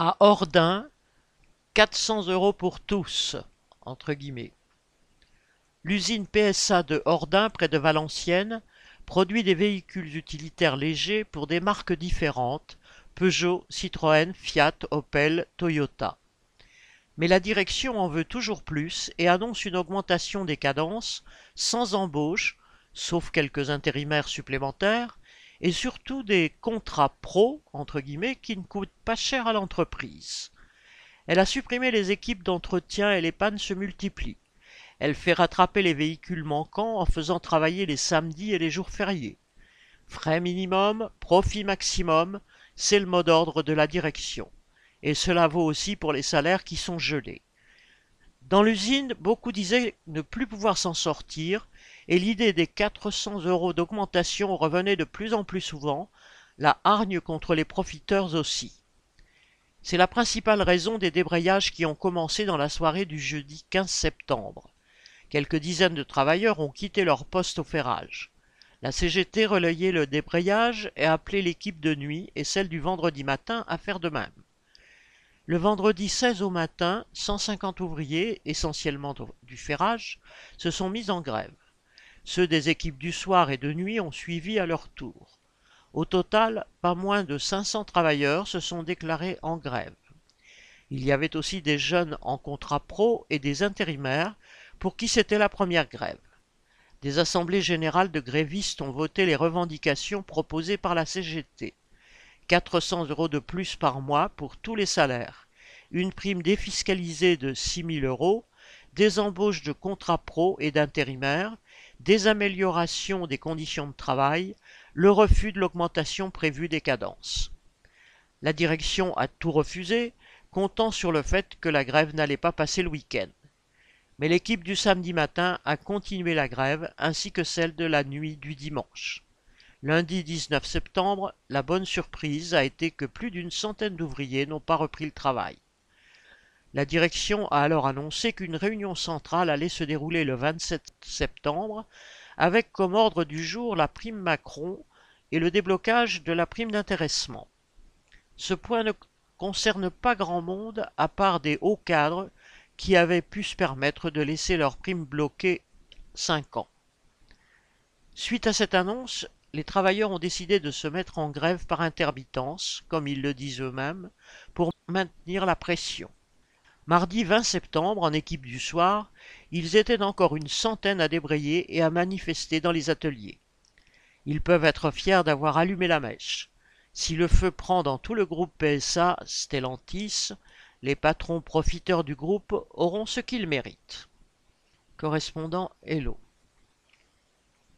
À Ordin, 400 euros pour tous, entre guillemets. L'usine PSA de Ordin, près de Valenciennes, produit des véhicules utilitaires légers pour des marques différentes, Peugeot, Citroën, Fiat, Opel, Toyota. Mais la direction en veut toujours plus et annonce une augmentation des cadences sans embauche, sauf quelques intérimaires supplémentaires, et surtout des contrats pro, entre guillemets, qui ne coûtent pas cher à l'entreprise. Elle a supprimé les équipes d'entretien et les pannes se multiplient. Elle fait rattraper les véhicules manquants en faisant travailler les samedis et les jours fériés. Frais minimum, profit maximum, c'est le mot d'ordre de la direction. Et cela vaut aussi pour les salaires qui sont gelés. Dans l'usine, beaucoup disaient ne plus pouvoir s'en sortir, et l'idée des 400 euros d'augmentation revenait de plus en plus souvent, la hargne contre les profiteurs aussi. C'est la principale raison des débrayages qui ont commencé dans la soirée du jeudi 15 septembre. Quelques dizaines de travailleurs ont quitté leur poste au ferrage. La CGT relayait le débrayage et appelait l'équipe de nuit et celle du vendredi matin à faire de même. Le vendredi 16 au matin, 150 ouvriers, essentiellement du ferrage, se sont mis en grève. Ceux des équipes du soir et de nuit ont suivi à leur tour. Au total, pas moins de 500 travailleurs se sont déclarés en grève. Il y avait aussi des jeunes en contrat pro et des intérimaires pour qui c'était la première grève. Des assemblées générales de grévistes ont voté les revendications proposées par la CGT. 400 euros de plus par mois pour tous les salaires, une prime défiscalisée de 6 000 euros, des embauches de contrats pro et d'intérimaires, des améliorations des conditions de travail, le refus de l'augmentation prévue des cadences. La direction a tout refusé, comptant sur le fait que la grève n'allait pas passer le week-end mais l'équipe du samedi matin a continué la grève ainsi que celle de la nuit du dimanche. Lundi 19 septembre, la bonne surprise a été que plus d'une centaine d'ouvriers n'ont pas repris le travail. La direction a alors annoncé qu'une réunion centrale allait se dérouler le 27 septembre avec comme ordre du jour la prime Macron et le déblocage de la prime d'intéressement. Ce point ne concerne pas grand monde à part des hauts cadres qui avaient pu se permettre de laisser leur prime bloquée cinq ans. Suite à cette annonce, les travailleurs ont décidé de se mettre en grève par intermittence, comme ils le disent eux-mêmes, pour maintenir la pression. Mardi 20 septembre, en équipe du soir, ils étaient encore une centaine à débrayer et à manifester dans les ateliers. Ils peuvent être fiers d'avoir allumé la mèche. Si le feu prend dans tout le groupe PSA Stellantis, les patrons profiteurs du groupe auront ce qu'ils méritent. Correspondant Hello.